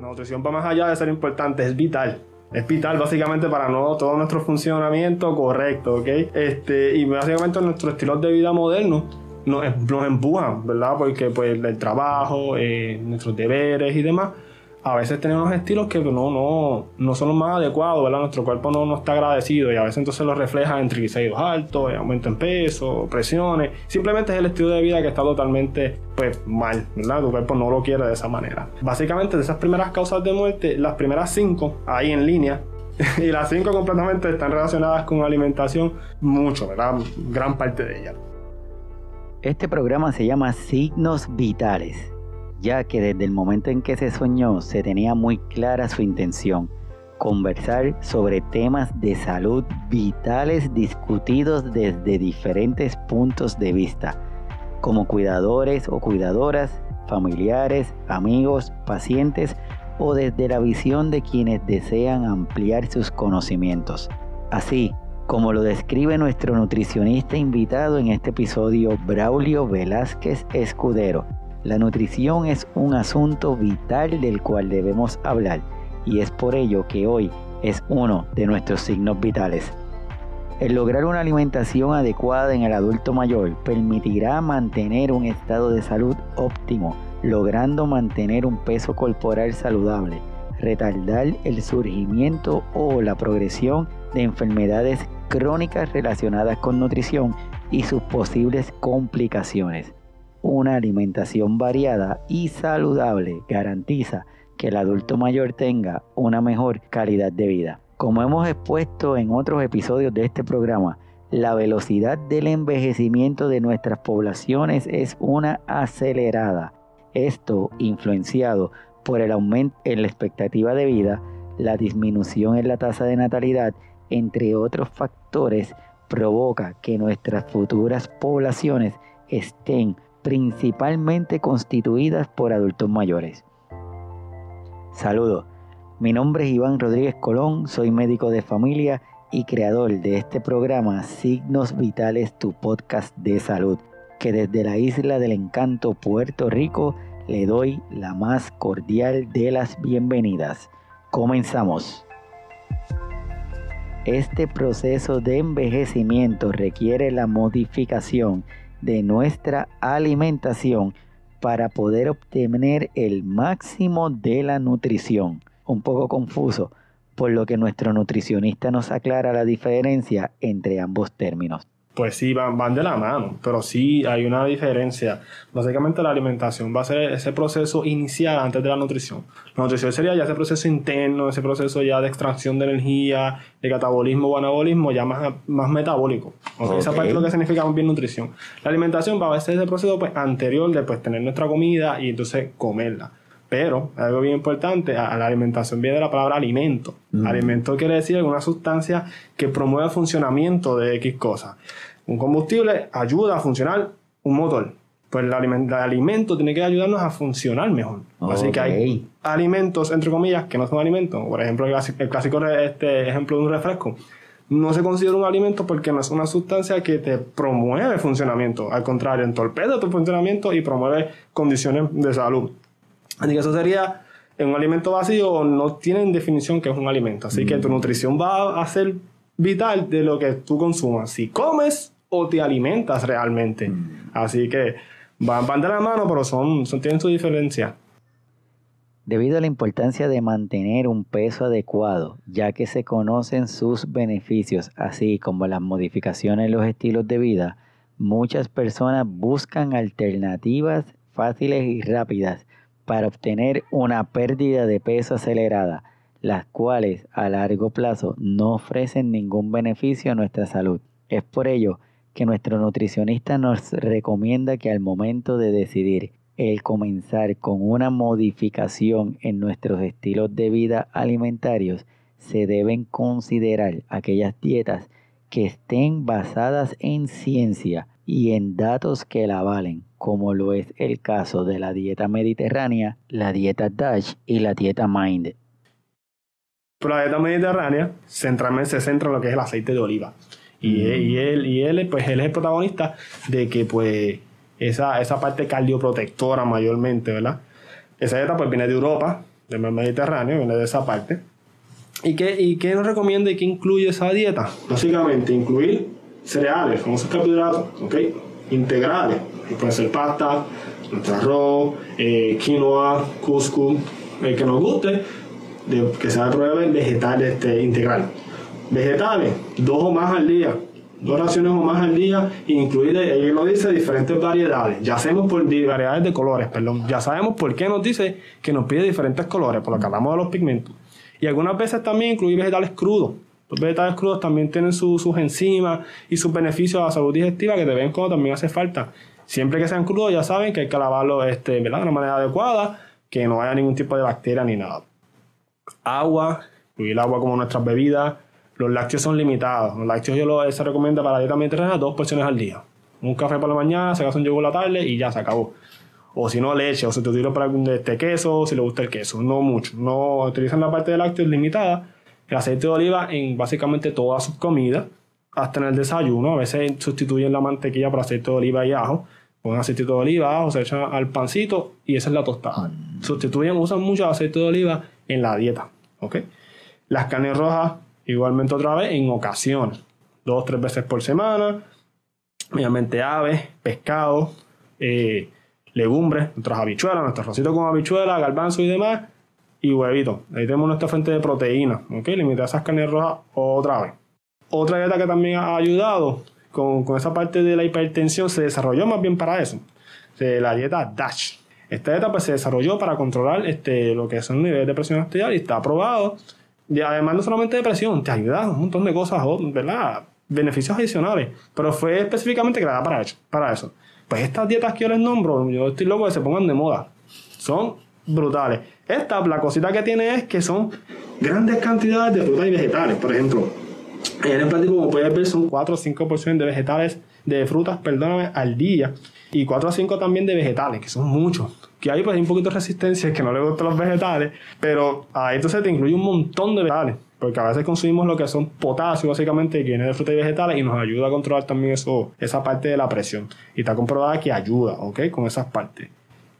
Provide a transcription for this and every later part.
La nutrición va más allá de ser importante, es vital. Es vital básicamente para todo nuestro funcionamiento correcto, ¿ok? Este, y básicamente nuestro estilo de vida moderno nos, nos empujan, ¿verdad? Porque pues el trabajo, eh, nuestros deberes y demás a veces tenemos estilos que no, no, no son los más adecuados, ¿verdad? Nuestro cuerpo no, no está agradecido y a veces entonces lo refleja en triglicéridos altos, aumento en peso, presiones. Simplemente es el estilo de vida que está totalmente pues, mal, ¿verdad? Tu cuerpo no lo quiere de esa manera. Básicamente de esas primeras causas de muerte, las primeras cinco, ahí en línea, y las cinco completamente están relacionadas con alimentación, mucho, ¿verdad? Gran parte de ellas. Este programa se llama Signos Vitales ya que desde el momento en que se soñó se tenía muy clara su intención, conversar sobre temas de salud vitales discutidos desde diferentes puntos de vista, como cuidadores o cuidadoras, familiares, amigos, pacientes o desde la visión de quienes desean ampliar sus conocimientos. Así, como lo describe nuestro nutricionista invitado en este episodio, Braulio Velázquez Escudero, la nutrición es un asunto vital del cual debemos hablar y es por ello que hoy es uno de nuestros signos vitales. El lograr una alimentación adecuada en el adulto mayor permitirá mantener un estado de salud óptimo, logrando mantener un peso corporal saludable, retardar el surgimiento o la progresión de enfermedades crónicas relacionadas con nutrición y sus posibles complicaciones. Una alimentación variada y saludable garantiza que el adulto mayor tenga una mejor calidad de vida. Como hemos expuesto en otros episodios de este programa, la velocidad del envejecimiento de nuestras poblaciones es una acelerada. Esto influenciado por el aumento en la expectativa de vida, la disminución en la tasa de natalidad, entre otros factores, provoca que nuestras futuras poblaciones estén principalmente constituidas por adultos mayores. Saludos, mi nombre es Iván Rodríguez Colón, soy médico de familia y creador de este programa Signos Vitales, tu podcast de salud, que desde la isla del encanto Puerto Rico le doy la más cordial de las bienvenidas. Comenzamos. Este proceso de envejecimiento requiere la modificación de nuestra alimentación para poder obtener el máximo de la nutrición. Un poco confuso, por lo que nuestro nutricionista nos aclara la diferencia entre ambos términos pues sí, van, van de la mano, pero sí hay una diferencia. Básicamente la alimentación va a ser ese proceso inicial antes de la nutrición. La nutrición sería ya ese proceso interno, ese proceso ya de extracción de energía, de catabolismo o anabolismo, ya más, más metabólico. Esa parte es lo que significa bien nutrición. La alimentación va a ser ese proceso pues, anterior de pues, tener nuestra comida y entonces comerla. Pero, algo bien importante, a la alimentación viene de la palabra alimento. Mm. Alimento quiere decir alguna sustancia que promueve el funcionamiento de X cosas. Un combustible ayuda a funcionar un motor. Pues el, alimento tiene que ayudarnos a funcionar mejor. Así que hay alimentos, entre comillas, que no son alimentos. Por ejemplo, el clásico este ejemplo de un refresco. No se considera un alimento porque no es una sustancia que te promueve el funcionamiento. Al contrario, entorpece tu funcionamiento y promueve condiciones de salud. Así que eso sería un alimento vacío, no tienen definición que es un alimento. Así que tu mm. nutrición va a ser vital de lo que tú consumas. Si comes o te alimentas realmente. Mm. Así que van, van, de la mano, pero son, son, tienen su diferencia. Debido a la importancia de mantener un peso adecuado, ya que se conocen sus beneficios, así como las modificaciones en los estilos de vida, muchas personas buscan alternativas fáciles y rápidas para obtener una pérdida de peso acelerada, las cuales a largo plazo no ofrecen ningún beneficio a nuestra salud. Es por ello que nuestro nutricionista nos recomienda que al momento de decidir el comenzar con una modificación en nuestros estilos de vida alimentarios, se deben considerar aquellas dietas que estén basadas en ciencia y en datos que la valen, como lo es el caso de la dieta mediterránea, la dieta DASH y la dieta MIND. La dieta mediterránea se centra en lo que es el aceite de oliva. Y, mm. él, y él, pues, él es el protagonista de que pues, esa, esa parte cardioprotectora mayormente, ¿verdad? Esa dieta pues, viene de Europa, del mar Mediterráneo, viene de esa parte. ¿Y qué, ¿Y qué nos recomienda y qué incluye esa dieta? Básicamente, incluir cereales, famosos carbohidratos, ¿ok? Integrales, que pueden ser pasta, nuestro arroz, eh, quinoa, cuscús, el que nos guste, de, que sea de vegetal este, integral. Vegetales, dos o más al día, dos raciones o más al día, incluir, él nos dice diferentes variedades. Ya sabemos por variedades de colores, perdón. Ya sabemos por qué nos dice que nos pide diferentes colores, por lo que hablamos de los pigmentos. Y algunas veces también incluir vegetales crudos. Los vegetales crudos también tienen sus enzimas y sus beneficios a la salud digestiva que de vez en cuando también hace falta. Siempre que sean crudos, ya saben que hay que lavarlo este, de una manera adecuada, que no haya ningún tipo de bacteria ni nada. Agua, incluir agua como nuestras bebidas. Los lácteos son limitados. Los lácteos yo lo, se recomienda para la dieta mediterránea dos porciones al día. Un café por la mañana, se hace un yogur la tarde y ya se acabó. O si no, leche, o sustituirlo por este queso, si le gusta el queso. No mucho. No utilizan la parte de lácteos limitada. El aceite de oliva en básicamente todas sus comidas, hasta en el desayuno. A veces sustituyen la mantequilla por aceite de oliva y ajo. Ponen aceite de oliva, ajo, se echan al pancito y esa es la tostada. Sustituyen, usan mucho aceite de oliva en la dieta. ¿ok? Las carnes rojas, igualmente otra vez, en ocasiones. Dos o tres veces por semana. Obviamente aves, pescado, eh, legumbres, nuestras habichuelas, nuestro rosito con habichuelas, garbanzo y demás, y huevito. Ahí tenemos nuestra fuente de proteína, ¿ok? Limitar esas carnes rojas otra vez. Otra dieta que también ha ayudado con, con esa parte de la hipertensión se desarrolló más bien para eso. la dieta DASH. Esta dieta pues, se desarrolló para controlar este, lo que son niveles de presión arterial y está aprobado. Y además no solamente de presión, te ayuda un montón de cosas, ¿verdad? Beneficios adicionales. Pero fue específicamente creada para, para eso. Pues estas dietas que yo les nombro, yo estoy loco de que se pongan de moda. Son brutales. Esta, la cosita que tiene es que son grandes cantidades de frutas y vegetales. Por ejemplo, en el platillo, como puedes ver, son 4 o 5 porciones de vegetales, de frutas, perdóname, al día. Y 4 a 5 también de vegetales, que son muchos. Que hay pues hay un poquito de resistencia, que no le gustan los vegetales, pero ahí entonces te incluye un montón de vegetales. Porque a veces consumimos lo que son potasio, básicamente, que viene de frutas y vegetales, y nos ayuda a controlar también eso, esa parte de la presión. Y está comprobada que ayuda, ¿ok? Con esas partes.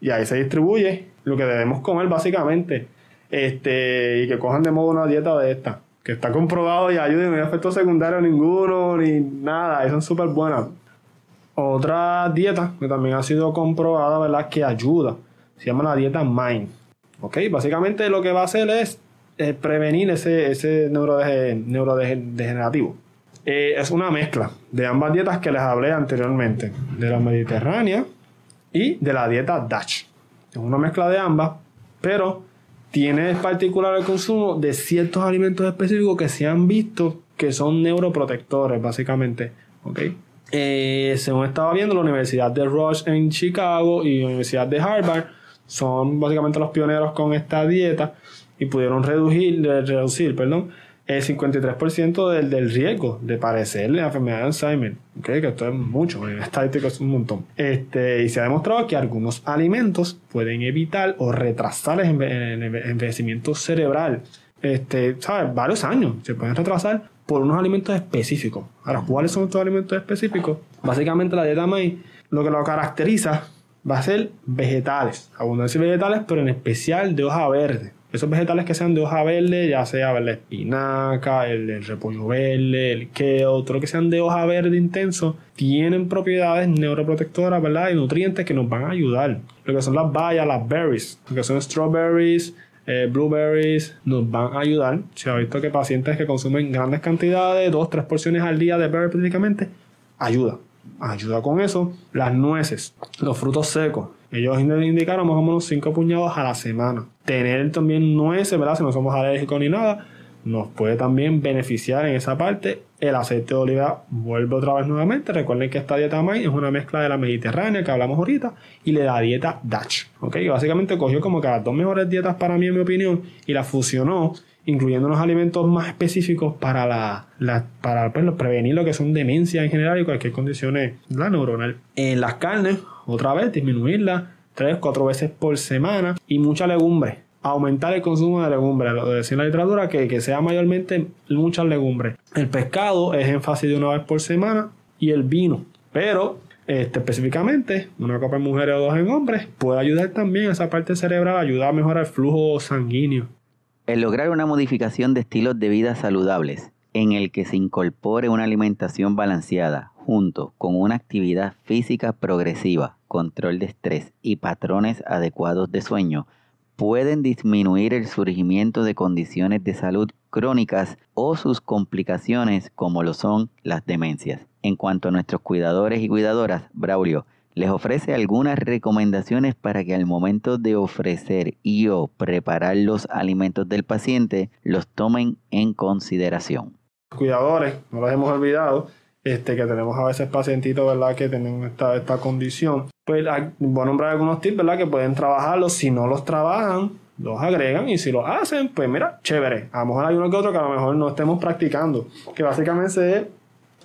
Y ahí se distribuye lo que debemos comer, básicamente. Este, y que cojan de modo una dieta de esta. Que está comprobado y ayuda y no hay efecto secundario ninguno, ni nada. Y son súper buenas. Otra dieta que también ha sido comprobada, ¿verdad? Que ayuda. Se llama la dieta MIND. ¿Ok? Básicamente lo que va a hacer es prevenir ese, ese neurodegenerativo. Eh, es una mezcla de ambas dietas que les hablé anteriormente, de la mediterránea y de la dieta DASH. Es una mezcla de ambas, pero tiene en particular el consumo de ciertos alimentos específicos que se han visto que son neuroprotectores, básicamente. ¿okay? Eh, según estaba viendo, la Universidad de Rush en Chicago y la Universidad de Harvard son básicamente los pioneros con esta dieta y pudieron reducir, reducir perdón, el 53% del, del riesgo de padecer la enfermedad de Alzheimer. ¿okay? Que esto es mucho, en estadística es un montón. Este, y se ha demostrado que algunos alimentos pueden evitar o retrasar el envejecimiento cerebral. Este, ¿sabes? Varios años se pueden retrasar por unos alimentos específicos. Ahora, ¿cuáles son estos alimentos específicos? Básicamente la dieta MAI lo que lo caracteriza va a ser vegetales, abundancia de vegetales, pero en especial de hoja verde. Esos vegetales que sean de hoja verde, ya sea la espinaca, el, repollo verde, el kale, todo lo que sean de hoja verde intenso, tienen propiedades neuroprotectoras, ¿verdad? Y nutrientes que nos van a ayudar. Lo que son las bayas, las berries, lo que son strawberries, eh, blueberries, nos van a ayudar. Se ha visto que pacientes que consumen grandes cantidades, dos, tres porciones al día de berries prácticamente, ayuda. Ayuda con eso. Las nueces, los frutos secos, ellos indicaron más o menos 5 puñados a la semana. Tener también nueces, ¿verdad? Si no somos alérgicos ni nada, nos puede también beneficiar en esa parte. El aceite de oliva vuelve otra vez nuevamente. Recuerden que esta dieta MAI es una mezcla de la mediterránea que hablamos ahorita y de la dieta Dutch. ¿ok? Básicamente cogió como que las dos mejores dietas para mí, en mi opinión, y las fusionó incluyendo unos alimentos más específicos para la, para pues, prevenir lo que son demencia en general y cualquier condición la neuronal. En las carnes, otra vez, disminuirla 3, 4 veces por semana y mucha legumbre. Aumentar el consumo de legumbres, lo decía en la literatura que, que sea mayormente muchas legumbres. El pescado es énfasis de una vez por semana y el vino. Pero este, específicamente, una copa en mujeres o dos en hombres, puede ayudar también a esa parte cerebral, ayuda a mejorar el flujo sanguíneo. El lograr una modificación de estilos de vida saludables en el que se incorpore una alimentación balanceada junto con una actividad física progresiva, control de estrés y patrones adecuados de sueño pueden disminuir el surgimiento de condiciones de salud crónicas o sus complicaciones como lo son las demencias. En cuanto a nuestros cuidadores y cuidadoras, Braulio les ofrece algunas recomendaciones para que al momento de ofrecer y o preparar los alimentos del paciente los tomen en consideración. Cuidadores, no los hemos olvidado, este, que tenemos a veces pacientitos, ¿verdad? Que tienen esta, esta condición. Pues voy a nombrar algunos tips, ¿verdad? Que pueden trabajarlos. Si no los trabajan, los agregan y si lo hacen, pues mira, chévere. A lo mejor hay uno que otro que a lo mejor no estemos practicando. Que básicamente es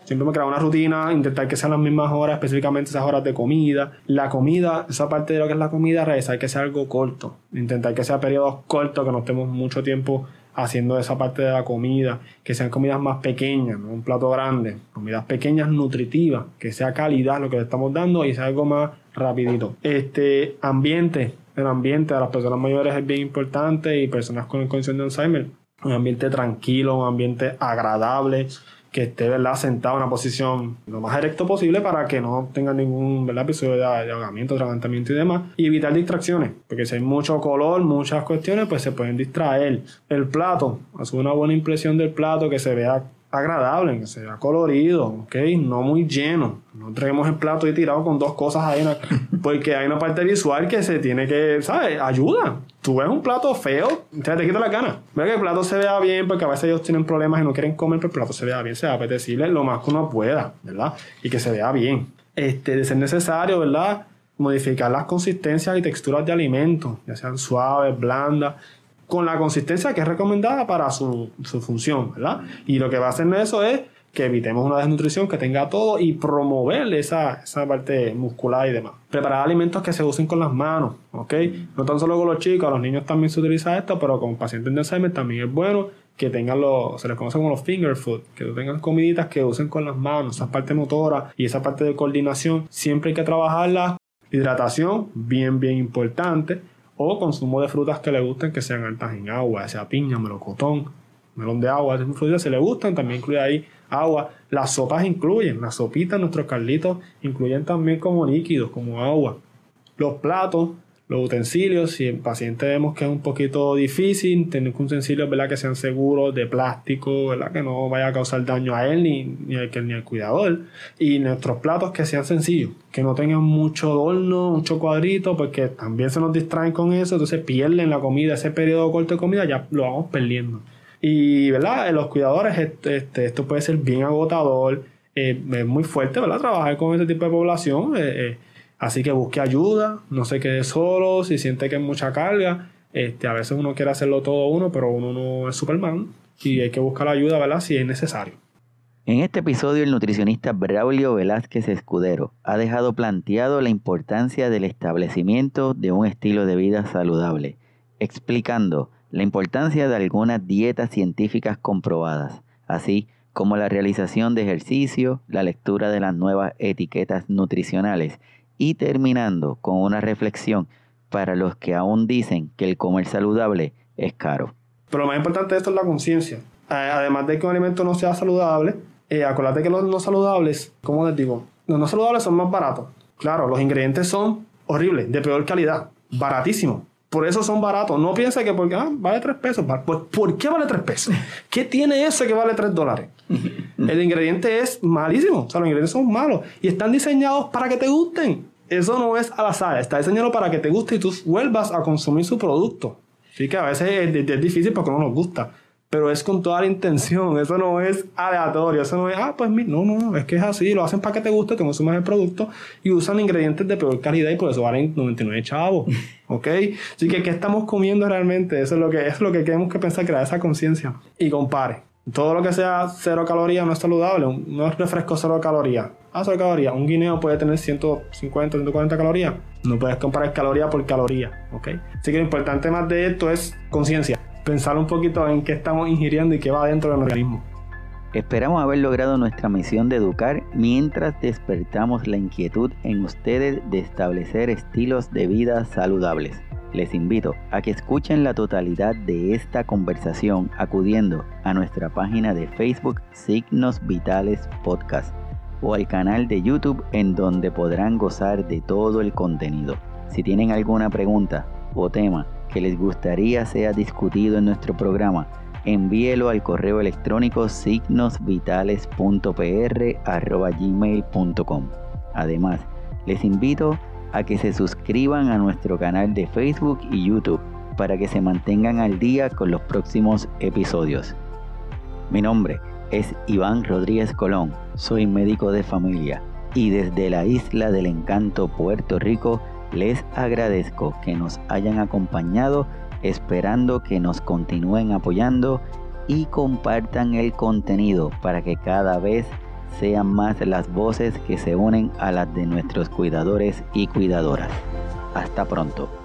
siempre me crear una rutina, intentar que sean las mismas horas, específicamente esas horas de comida. La comida, esa parte de lo que es la comida, realizar que sea algo corto. Intentar que sea periodos cortos, que no estemos mucho tiempo haciendo esa parte de la comida, que sean comidas más pequeñas, no un plato grande, comidas pequeñas nutritivas, que sea calidad lo que le estamos dando y sea algo más rapidito. Este ambiente, el ambiente de las personas mayores es bien importante y personas con condición de Alzheimer, un ambiente tranquilo, un ambiente agradable, que esté sentado en una posición lo más erecto posible para que no tenga ningún ¿verdad? episodio de, ahogamiento, atragantamiento y demás. Y evitar distracciones, porque si hay mucho color, muchas cuestiones, pues se pueden distraer. El plato, hace una buena impresión del plato, que se vea agradable, que sea colorido, ¿ok? No muy lleno. No traemos el plato y tirado con dos cosas ahí, porque hay una parte visual que se tiene que, ¿sabes? Ayuda. Tú ves un plato feo, te, te quita la gana. Ve que el plato se vea bien, porque a veces ellos tienen problemas y no quieren comer, pero el plato se vea bien, sea apetecible lo más que uno pueda, ¿verdad? Y que se vea bien. Este, de ser necesario, ¿verdad? Modificar las consistencias y texturas de alimentos, ya sean suaves, blandas con la consistencia que es recomendada para su, función, ¿verdad? Y lo que va a hacer eso es que evitemos una desnutrición que tenga todo y promover esa, esa parte muscular y demás. Preparar alimentos que se usen con las manos, ¿ok? No tan solo con los chicos, a los niños también se utiliza esto, pero con pacientes de Alzheimer también es bueno que tengan los, se les conoce como los finger food, que tengan comiditas que usen con las manos, esa parte motora y esa parte de coordinación, siempre hay que trabajarla. Hidratación, bien, bien importante o consumo de frutas que le gusten que sean altas en agua, sea piña, melocotón, melón de agua, esas frutas se le gustan, también incluye ahí agua. Las sopas incluyen, las sopitas, nuestros carlitos incluyen también como líquidos, como agua. Los platos los utensilios, si el paciente vemos que es un poquito difícil, tener utensilios ¿verdad? que sean seguros, de plástico, ¿verdad? que no vaya a causar daño a él ni, ni, al, ni cuidador. Y nuestros platos que sean sencillos, que no tengan mucho adorno, mucho cuadrito, porque también se nos distraen con eso, entonces pierden la comida, ese periodo corto de comida ya lo vamos perdiendo. Y, ¿verdad? En los cuidadores, este, esto puede ser bien agotador, eh, es muy fuerte, ¿verdad? Trabajar con ese tipo de población. Eh, eh, Así que busque ayuda, no se quede solo, si siente que es mucha carga. Este, a veces uno quiere hacerlo todo uno, pero uno no es Superman y hay que buscar ayuda, ¿verdad? Si es necesario. En este episodio el nutricionista Braulio Velázquez Escudero ha dejado planteado la importancia del establecimiento de un estilo de vida saludable, explicando la importancia de algunas dietas científicas comprobadas, así como la realización de ejercicio, la lectura de las nuevas etiquetas nutricionales y terminando con una reflexión para los que aún dicen que el comer saludable es caro. Pero lo más importante de esto es la conciencia. Además de que un alimento no sea saludable, eh, acuérdate que los no saludables, como les digo, los no saludables son más baratos. Claro, los ingredientes son horribles, de peor calidad, baratísimos. Por eso son baratos. No piensa que porque ah, vale 3 pesos. Pues, ¿Por qué vale 3 pesos? ¿Qué tiene eso que vale 3 dólares? El ingrediente es malísimo. O sea, los ingredientes son malos. Y están diseñados para que te gusten. Eso no es al azar. Está diseñado para que te guste y tú vuelvas a consumir su producto. Así que a veces es, difícil porque no nos gusta pero es con toda la intención, eso no es aleatorio, eso no es, ah, pues no, no, es que es así, lo hacen para que te guste, te consumas el producto y usan ingredientes de peor calidad y por eso valen 99 chavos, ¿ok? Así que, ¿qué estamos comiendo realmente? Eso es lo que, es lo que tenemos que pensar, crear esa conciencia y compare. Todo lo que sea cero calorías no es saludable, no es refresco cero calorías. Ah, cero calorías, un guineo puede tener 150, 140 calorías. No puedes comparar caloría por caloría, ¿ok? Así que lo importante más de esto es conciencia pensar un poquito en qué estamos ingiriendo y qué va dentro del organismo. Esperamos haber logrado nuestra misión de educar mientras despertamos la inquietud en ustedes de establecer estilos de vida saludables. Les invito a que escuchen la totalidad de esta conversación acudiendo a nuestra página de Facebook Signos Vitales Podcast o al canal de YouTube en donde podrán gozar de todo el contenido. Si tienen alguna pregunta o tema que les gustaría sea discutido en nuestro programa, envíelo al correo electrónico signosvitales.pr.gmail.com. Además, les invito a que se suscriban a nuestro canal de Facebook y YouTube para que se mantengan al día con los próximos episodios. Mi nombre es Iván Rodríguez Colón, soy médico de familia y desde la isla del encanto Puerto Rico les agradezco que nos hayan acompañado esperando que nos continúen apoyando y compartan el contenido para que cada vez sean más las voces que se unen a las de nuestros cuidadores y cuidadoras. Hasta pronto.